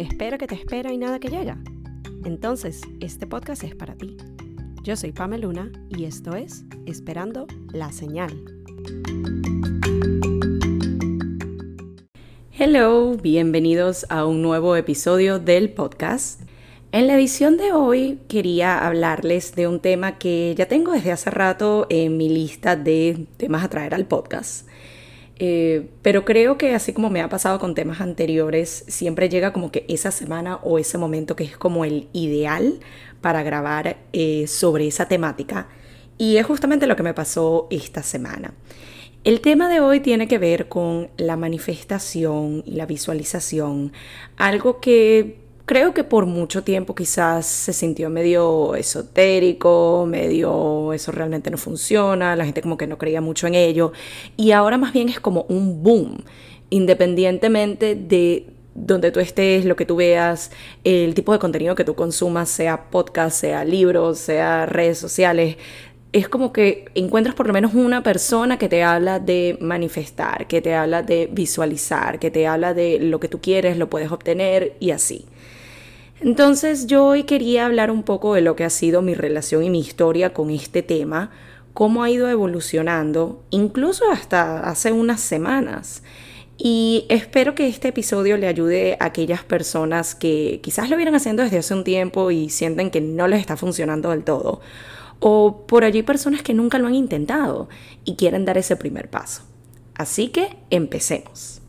espera que te espera y nada que llega. Entonces, este podcast es para ti. Yo soy Pamela Luna y esto es Esperando la Señal. Hello, bienvenidos a un nuevo episodio del podcast. En la edición de hoy quería hablarles de un tema que ya tengo desde hace rato en mi lista de temas a traer al podcast. Eh, pero creo que así como me ha pasado con temas anteriores, siempre llega como que esa semana o ese momento que es como el ideal para grabar eh, sobre esa temática. Y es justamente lo que me pasó esta semana. El tema de hoy tiene que ver con la manifestación y la visualización, algo que creo que por mucho tiempo quizás se sintió medio esotérico, medio eso realmente no funciona, la gente como que no creía mucho en ello y ahora más bien es como un boom, independientemente de donde tú estés, lo que tú veas, el tipo de contenido que tú consumas, sea podcast, sea libros, sea redes sociales, es como que encuentras por lo menos una persona que te habla de manifestar, que te habla de visualizar, que te habla de lo que tú quieres, lo puedes obtener y así. Entonces yo hoy quería hablar un poco de lo que ha sido mi relación y mi historia con este tema, cómo ha ido evolucionando, incluso hasta hace unas semanas. Y espero que este episodio le ayude a aquellas personas que quizás lo vieran haciendo desde hace un tiempo y sienten que no les está funcionando del todo. O por allí personas que nunca lo han intentado y quieren dar ese primer paso. Así que empecemos.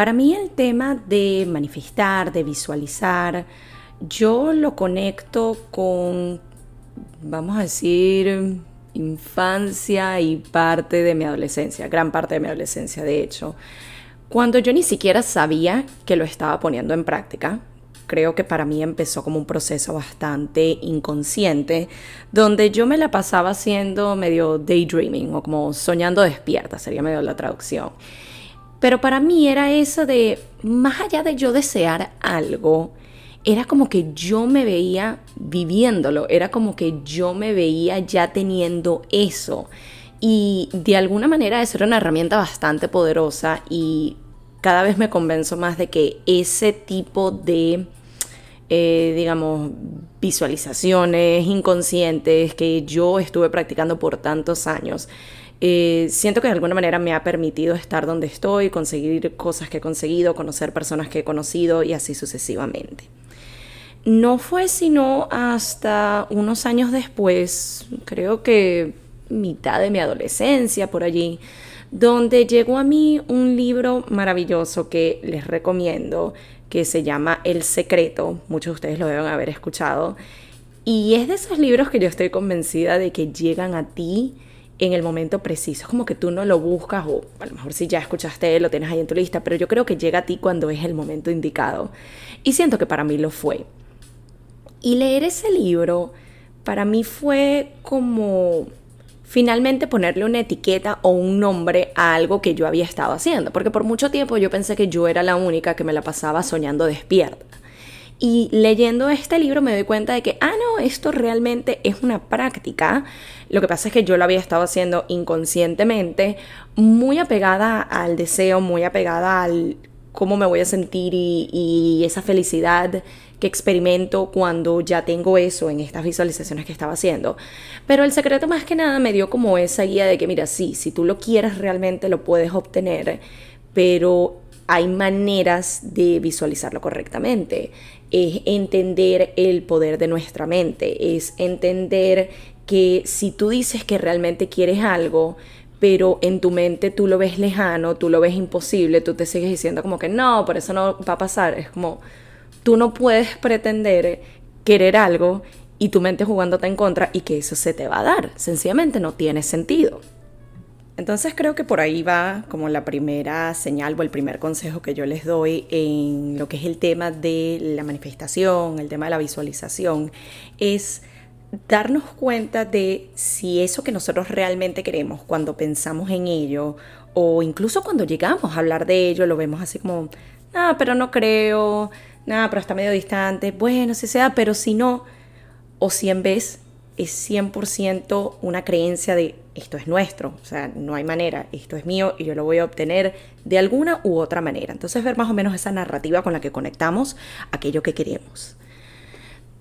Para mí el tema de manifestar, de visualizar, yo lo conecto con, vamos a decir, infancia y parte de mi adolescencia, gran parte de mi adolescencia de hecho, cuando yo ni siquiera sabía que lo estaba poniendo en práctica. Creo que para mí empezó como un proceso bastante inconsciente, donde yo me la pasaba haciendo medio daydreaming o como soñando despierta, sería medio la traducción. Pero para mí era eso de, más allá de yo desear algo, era como que yo me veía viviéndolo, era como que yo me veía ya teniendo eso. Y de alguna manera eso era una herramienta bastante poderosa y cada vez me convenzo más de que ese tipo de, eh, digamos, visualizaciones inconscientes que yo estuve practicando por tantos años, eh, siento que de alguna manera me ha permitido estar donde estoy, conseguir cosas que he conseguido, conocer personas que he conocido y así sucesivamente. No fue sino hasta unos años después, creo que mitad de mi adolescencia por allí, donde llegó a mí un libro maravilloso que les recomiendo, que se llama El Secreto, muchos de ustedes lo deben haber escuchado, y es de esos libros que yo estoy convencida de que llegan a ti en el momento preciso. Es como que tú no lo buscas o a lo mejor si ya escuchaste, lo tienes ahí en tu lista, pero yo creo que llega a ti cuando es el momento indicado. Y siento que para mí lo fue. Y leer ese libro para mí fue como finalmente ponerle una etiqueta o un nombre a algo que yo había estado haciendo, porque por mucho tiempo yo pensé que yo era la única que me la pasaba soñando despierta. Y leyendo este libro me doy cuenta de que, ah, no, esto realmente es una práctica. Lo que pasa es que yo lo había estado haciendo inconscientemente, muy apegada al deseo, muy apegada al cómo me voy a sentir y, esa felicidad que experimento cuando ya tengo eso en estas visualizaciones que estaba haciendo. Pero el secreto más que nada me dio como esa guía de que, mira, sí, si tú lo quieres realmente lo puedes obtener, pero hay maneras de visualizarlo correctamente. Es entender el poder de nuestra mente, es entender que si tú dices que realmente quieres algo, pero en tu mente tú lo ves lejano, tú lo ves imposible, tú te sigues diciendo como que no, por eso no va a pasar. Es como, tú no puedes pretender querer algo y tu mente jugándote en contra y que eso se te va a dar. Sencillamente no tiene sentido. Entonces creo que por ahí va como la primera señal o el primer consejo que yo les doy en lo que es el tema de la manifestación, el tema de la visualización, es darnos cuenta de si eso que nosotros realmente queremos cuando pensamos en ello o incluso cuando llegamos a hablar de ello lo vemos así como, nada, pero no creo, nada, pero está medio distante, bueno, si sea, pero si no, o si en vez es 100% una creencia de esto es nuestro, o sea, no hay manera, esto es mío y yo lo voy a obtener de alguna u otra manera. Entonces ver más o menos esa narrativa con la que conectamos aquello que queremos.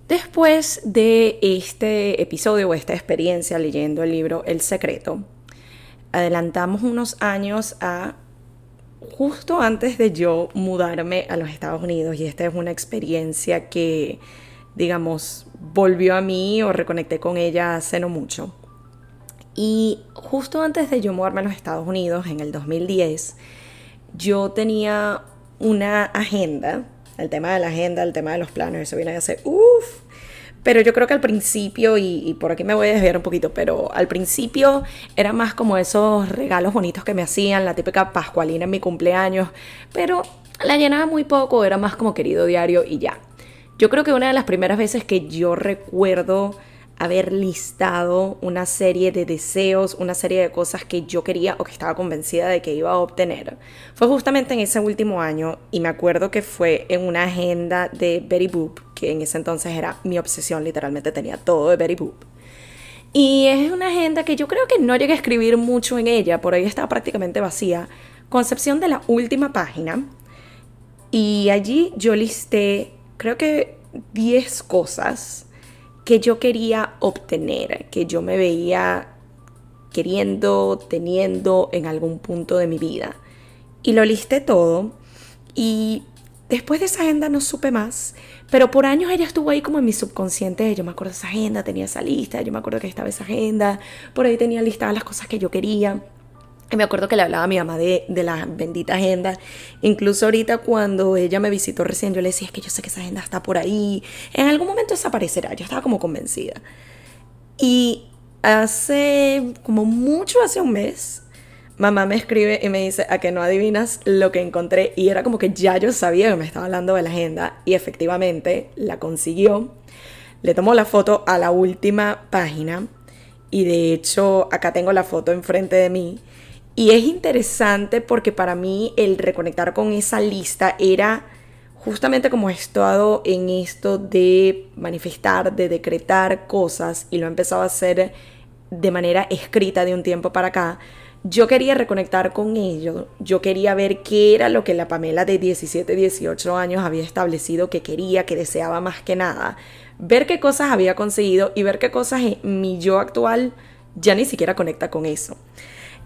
Después de este episodio o esta experiencia leyendo el libro El Secreto, adelantamos unos años a justo antes de yo mudarme a los Estados Unidos y esta es una experiencia que, digamos, volvió a mí o reconecté con ella hace no mucho. Y justo antes de yo mudarme a los Estados Unidos, en el 2010, yo tenía una agenda, el tema de la agenda, el tema de los planos, eso viene a ser, uff, pero yo creo que al principio, y, por aquí me voy a desviar un poquito, pero al principio era más como esos regalos bonitos que me hacían, la típica pascualina en mi cumpleaños, pero la llenaba muy poco, era más como querido diario y ya. Yo creo que una de las primeras veces que yo recuerdo haber listado una serie de deseos, una serie de cosas que yo quería o que estaba convencida de que iba a obtener. Fue justamente en ese último año y me acuerdo que fue en una agenda de Betty Boop, que en ese entonces era mi obsesión, literalmente tenía todo de Betty Boop. Y es una agenda que yo creo que no llegué a escribir mucho en ella, por ahí estaba prácticamente vacía, concepción de la última página. Y allí yo listé, creo que 10 cosas que yo quería obtener, que yo me veía queriendo, teniendo en algún punto de mi vida. Y lo listé todo y después de esa agenda no supe más, pero por años ella estuvo ahí como en mi subconsciente, yo me acuerdo de esa agenda, tenía esa lista, yo me acuerdo que estaba esa agenda, por ahí tenía listadas las cosas que yo quería. Y me acuerdo que le hablaba a mi mamá de, de, la bendita agenda. Incluso ahorita cuando ella me visitó recién, yo le decía, es que yo sé que esa agenda está por ahí. En algún momento desaparecerá. Yo estaba como convencida. Y hace como mucho, hace un mes, mamá me escribe y me dice, a que no adivinas lo que encontré. Y era como que ya yo sabía que me estaba hablando de la agenda. Y efectivamente la consiguió. Le tomó la foto a la última página. Y de hecho, acá tengo la foto enfrente de mí y es interesante porque para mí el reconectar con esa lista era justamente como he estado en esto de manifestar, de decretar cosas y lo he empezado a hacer de manera escrita de un tiempo para acá. Yo quería reconectar con ello, yo quería ver qué era lo que la Pamela de 17, 18 años había establecido que quería, que deseaba más que nada, ver qué cosas había conseguido y ver qué cosas en mi yo actual ya ni siquiera conecta con eso.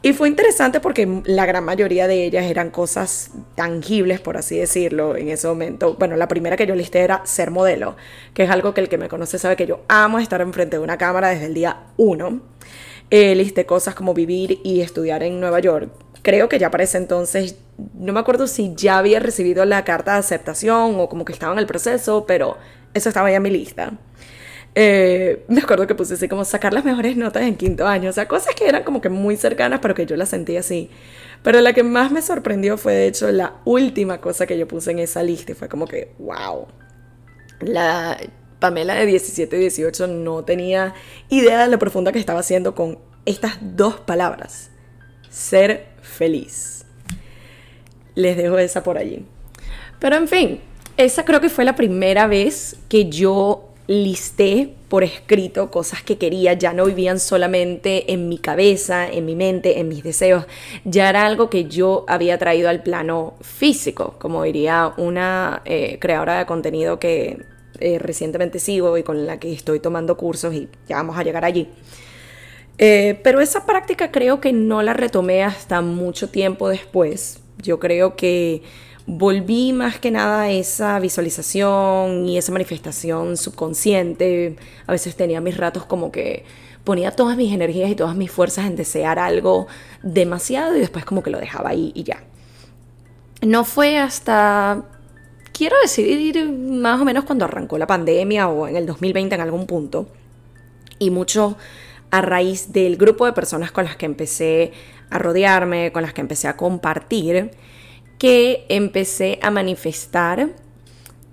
Y fue interesante porque la gran mayoría de ellas eran cosas tangibles, por así decirlo, en ese momento. Bueno, la primera que yo listé era ser modelo, que es algo que el que me conoce sabe que yo amo estar enfrente de una cámara desde el día uno. Eh, listé cosas como vivir y estudiar en Nueva York. Creo que ya para ese entonces, no me acuerdo si ya había recibido la carta de aceptación o como que estaba en el proceso, pero eso estaba ya en mi lista. Eh, me acuerdo que puse así como sacar las mejores notas en quinto año, o sea, cosas que eran como que muy cercanas, pero que yo las sentía así. Pero la que más me sorprendió fue de hecho la última cosa que yo puse en esa lista y fue como que, wow. La Pamela de 17 y 18 no tenía idea de lo profunda que estaba haciendo con estas dos palabras. Ser feliz. Les dejo esa por allí. Pero en fin, esa creo que fue la primera vez que yo listé por escrito cosas que quería, ya no vivían solamente en mi cabeza, en mi mente, en mis deseos, ya era algo que yo había traído al plano físico, como diría una eh, creadora de contenido que eh, recientemente sigo y con la que estoy tomando cursos y ya vamos a llegar allí. Eh, pero esa práctica creo que no la retomé hasta mucho tiempo después. Yo creo que volví más que nada a esa visualización y esa manifestación subconsciente. A veces tenía mis ratos como que ponía todas mis energías y todas mis fuerzas en desear algo demasiado y después como que lo dejaba ahí y ya. No fue hasta, quiero decir, más o menos cuando arrancó la pandemia o en el 2020 en algún punto. Y mucho a raíz del grupo de personas con las que empecé a rodearme, con las que empecé a compartir que empecé a manifestar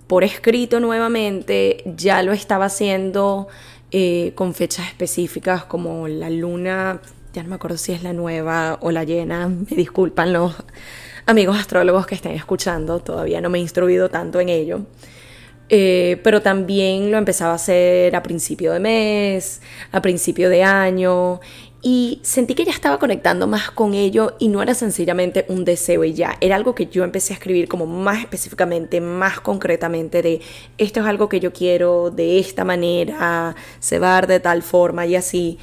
por escrito nuevamente, ya lo estaba haciendo eh, con fechas específicas como la luna, ya no me acuerdo si es la nueva o la llena, me disculpan los amigos astrólogos que estén escuchando, todavía no me he instruido tanto en ello. Eh, pero también lo empezaba a hacer a principio de mes, a principio de año, y sentí que ya estaba conectando más con ello y no era sencillamente un deseo y ya, era algo que yo empecé a escribir como más específicamente, más concretamente de esto es algo que yo quiero de esta manera, se va a dar de tal forma y así.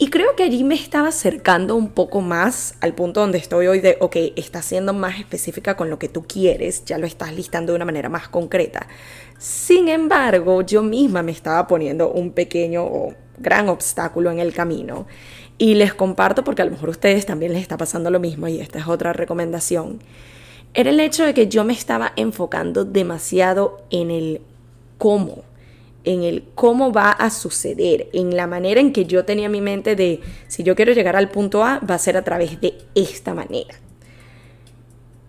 Y creo que allí me estaba acercando un poco más al punto donde estoy hoy de, ok, estás siendo más específica con lo que tú quieres, ya lo estás listando de una manera más concreta. Sin embargo, yo misma me estaba poniendo un pequeño o gran obstáculo en el camino. Y les comparto porque a lo mejor a ustedes también les está pasando lo mismo y esta es otra recomendación. Era el hecho de que yo me estaba enfocando demasiado en el cómo, en el cómo va a suceder, en la manera en que yo tenía mi mente de si yo quiero llegar al punto A, va a ser a través de esta manera.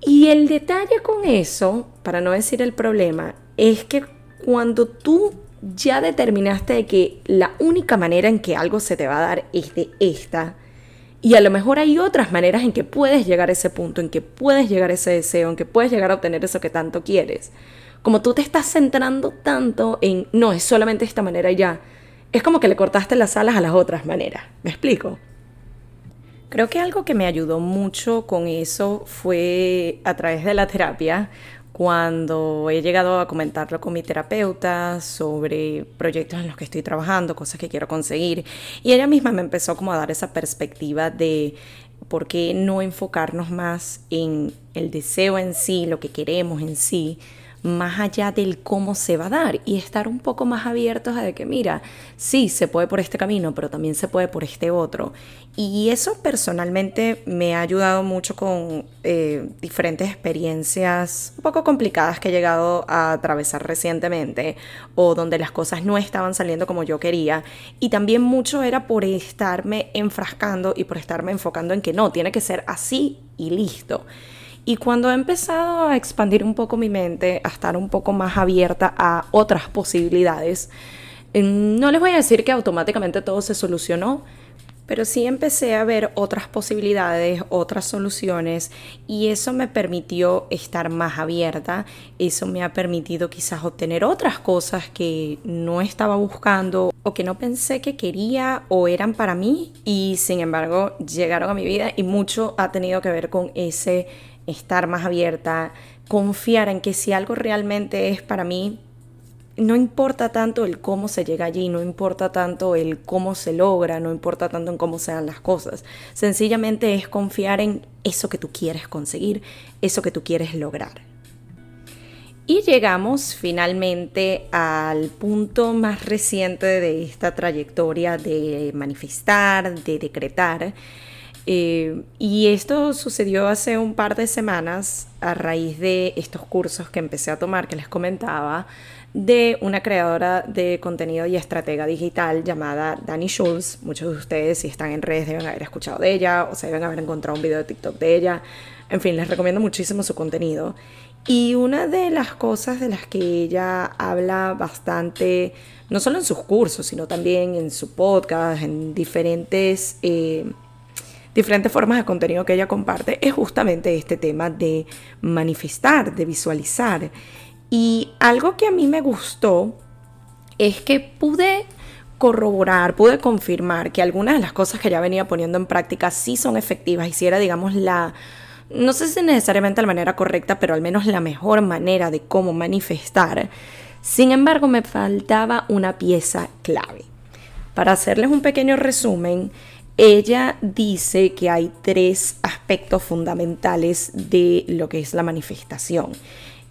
Y el detalle con eso, para no decir el problema, es que cuando tú ya determinaste que la única manera en que algo se te va a dar es de esta, y a lo mejor hay otras maneras en que puedes llegar a ese punto, en que puedes llegar a ese deseo, en que puedes llegar a obtener eso que tanto quieres. Como tú te estás centrando tanto en, no, es solamente esta manera ya, es como que le cortaste las alas a las otras maneras. ¿Me explico? Creo que algo que me ayudó mucho con eso fue a través de la terapia, cuando he llegado a comentarlo con mi terapeuta sobre proyectos en los que estoy trabajando, cosas que quiero conseguir, y ella misma me empezó como a dar esa perspectiva de por qué no enfocarnos más en el deseo en sí, lo que queremos en sí, más allá del cómo se va a dar y estar un poco más abiertos a de que, mira, sí, se puede por este camino, pero también se puede por este otro. Y eso personalmente me ha ayudado mucho con eh, diferentes experiencias un poco complicadas que he llegado a atravesar recientemente o donde las cosas no estaban saliendo como yo quería. Y también mucho era por estarme enfrascando y por estarme enfocando en que no, tiene que ser así y listo. Y cuando he empezado a expandir un poco mi mente, a estar un poco más abierta a otras posibilidades, no les voy a decir que automáticamente todo se solucionó, pero sí empecé a ver otras posibilidades, otras soluciones y eso me permitió estar más abierta, eso me ha permitido quizás obtener otras cosas que no estaba buscando o que no pensé que quería o eran para mí y sin embargo llegaron a mi vida y mucho ha tenido que ver con ese estar más abierta, confiar en que si algo realmente es para mí, no importa tanto el cómo se llega allí, no importa tanto el cómo se logra, no importa tanto en cómo se dan las cosas. Sencillamente es confiar en eso que tú quieres conseguir, eso que tú quieres lograr. Y llegamos finalmente al punto más reciente de esta trayectoria de manifestar, de decretar, eh, y esto sucedió hace un par de semanas a raíz de estos cursos que empecé a tomar, que les comentaba, de una creadora de contenido y estratega digital llamada Dani Schulz. Muchos de ustedes, si están en redes, deben haber escuchado de ella o se deben haber encontrado un video de TikTok de ella. En fin, les recomiendo muchísimo su contenido. Y una de las cosas de las que ella habla bastante, no solo en sus cursos, sino también en su podcast, en diferentes... Eh, diferentes formas de contenido que ella comparte es justamente este tema de manifestar, de visualizar. Y algo que a mí me gustó es que pude corroborar, pude confirmar que algunas de las cosas que ya venía poniendo en práctica sí son efectivas y si era, digamos, la, no sé si necesariamente la manera correcta, pero al menos la mejor manera de cómo manifestar. Sin embargo, me faltaba una pieza clave. Para hacerles un pequeño resumen, ella dice que hay tres aspectos fundamentales de lo que es la manifestación.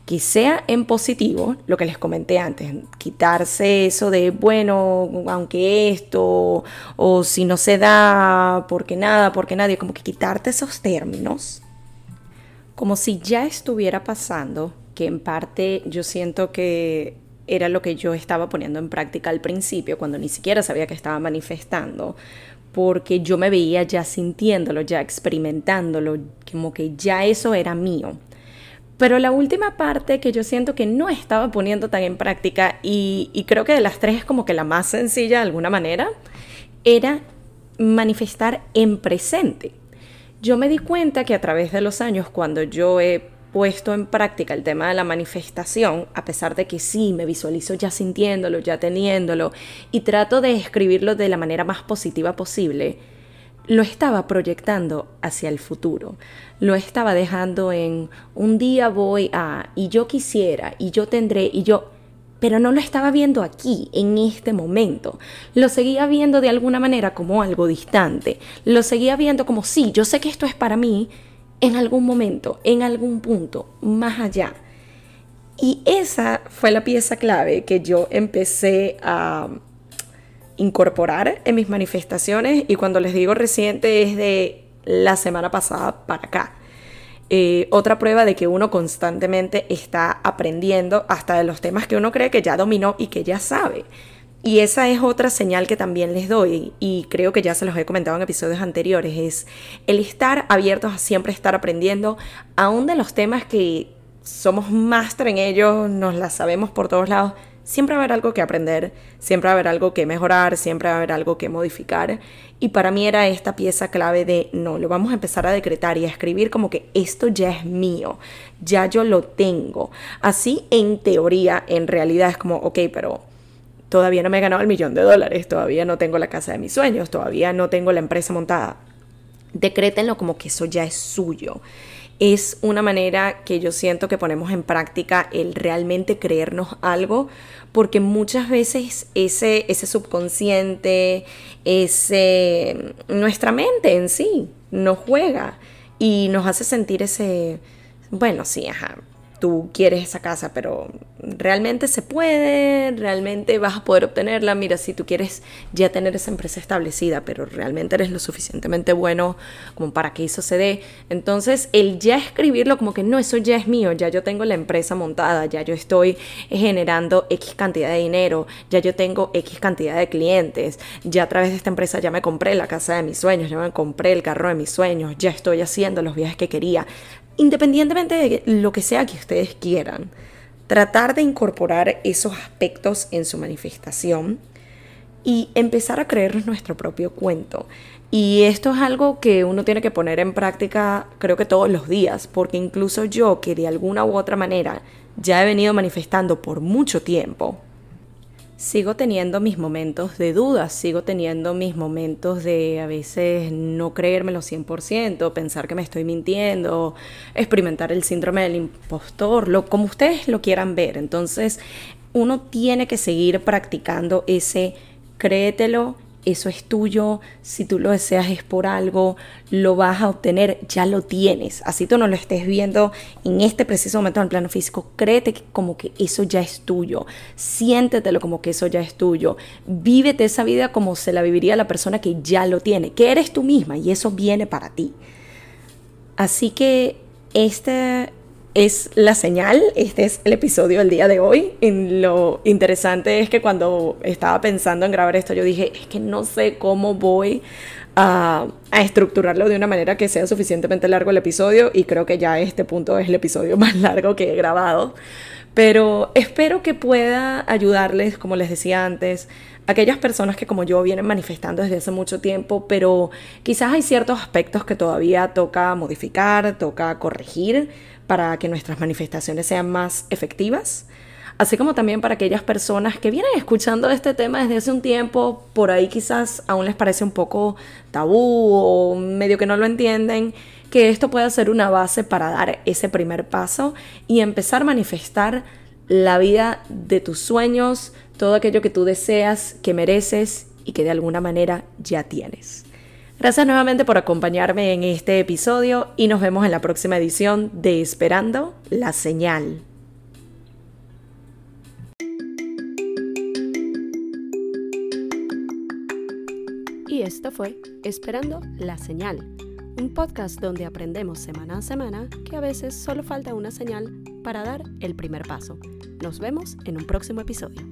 Que sea en positivo, lo que les comenté antes, quitarse eso de, bueno, aunque esto, o si no se da, porque nada, porque nadie, como que quitarte esos términos, como si ya estuviera pasando, que en parte yo siento que era lo que yo estaba poniendo en práctica al principio, cuando ni siquiera sabía que estaba manifestando, porque yo me veía ya sintiéndolo, ya experimentándolo, como que ya eso era mío. Pero la última parte que yo siento que no estaba poniendo tan en práctica y, y creo que de las tres es como que la más sencilla de alguna manera, era manifestar en presente. Yo me di cuenta que a través de los años, cuando yo he puesto en práctica el tema de la manifestación, a pesar de que sí, me visualizo ya sintiéndolo, ya teniéndolo, y trato de escribirlo de la manera más positiva posible, lo estaba proyectando hacia el futuro, lo estaba dejando en un día voy a, y yo quisiera, y yo tendré, y yo, pero no lo estaba viendo aquí, en este momento. Lo seguía viendo de alguna manera como algo distante, lo seguía viendo como, sí, yo sé que esto es para mí en algún momento, en algún punto, más allá. Y esa fue la pieza clave que yo empecé a incorporar en mis manifestaciones y cuando les digo reciente es de la semana pasada para acá. Eh, otra prueba de que uno constantemente está aprendiendo hasta de los temas que uno cree que ya dominó y que ya sabe. Y esa es otra señal que también les doy y creo que ya se los he comentado en episodios anteriores, es el estar abiertos a siempre estar aprendiendo, aún de los temas que somos máster en ellos, nos las sabemos por todos lados, siempre va a haber algo que aprender, siempre va a haber algo que mejorar, siempre va a haber algo que modificar. Y para mí era esta pieza clave de, no, lo vamos a empezar a decretar y a escribir como que esto ya es mío, ya yo lo tengo. Así en teoría, en realidad es como, ok, pero todavía no me he ganado el millón de dólares, todavía no tengo la casa de mis sueños, todavía no tengo la empresa montada. Decrétenlo como que eso ya es suyo es una manera que yo siento que ponemos en práctica el realmente creernos algo, porque muchas veces ese, subconsciente, ese, nuestra mente en sí nos juega y nos hace sentir ese, bueno, sí, ajá, tú quieres esa casa, pero realmente se puede, realmente vas a poder obtenerla. Mira, si tú quieres ya tener esa empresa establecida, pero realmente eres lo suficientemente bueno como para que eso se dé. Entonces, el ya escribirlo como que no, eso ya es mío, ya yo tengo la empresa montada, ya yo estoy generando X cantidad de dinero, ya yo tengo X cantidad de clientes, ya a través de esta empresa ya me compré la casa de mis sueños, ya me compré el carro de mis sueños, ya estoy haciendo los viajes que quería independientemente de lo que sea que ustedes quieran, tratar de incorporar esos aspectos en su manifestación y empezar a creer nuestro propio cuento. Y esto es algo que uno tiene que poner en práctica creo que todos los días, porque incluso yo que de alguna u otra manera ya he venido manifestando por mucho tiempo, sigo teniendo mis momentos de dudas, sigo teniendo mis momentos de a veces no creérmelo 100%, pensar que me estoy mintiendo, experimentar el síndrome del impostor, lo, como ustedes lo quieran ver. Entonces, uno tiene que seguir practicando ese créetelo eso es tuyo, si tú lo deseas es por algo, lo vas a obtener, ya lo tienes. Así tú no lo estés viendo en este preciso momento en el plano físico, créete como que eso ya es tuyo, siéntetelo como que eso ya es tuyo, vívete esa vida como se la viviría la persona que ya lo tiene, que eres tú misma y eso viene para ti. Así que este es la señal. Este es el episodio del día de hoy. Lo interesante es que cuando estaba pensando en grabar esto, yo dije, es que no sé cómo voy a, a, estructurarlo de una manera que sea suficientemente largo el episodio. Y creo que ya este punto es el episodio más largo que he grabado. Pero espero que pueda ayudarles, como les decía antes, aquellas personas que como yo vienen manifestando desde hace mucho tiempo, pero quizás hay ciertos aspectos que todavía toca modificar, toca corregir para que nuestras manifestaciones sean más efectivas, así como también para aquellas personas que vienen escuchando este tema desde hace un tiempo, por ahí quizás aún les parece un poco tabú o medio que no lo entienden, que esto pueda ser una base para dar ese primer paso y empezar a manifestar la vida de tus sueños, todo aquello que tú deseas, que mereces y que de alguna manera ya tienes. Gracias nuevamente por acompañarme en este episodio y nos vemos en la próxima edición de Esperando la Señal. Y esto fue Esperando la Señal, un podcast donde aprendemos semana a semana que a veces solo falta una señal para dar el primer paso. Nos vemos en un próximo episodio.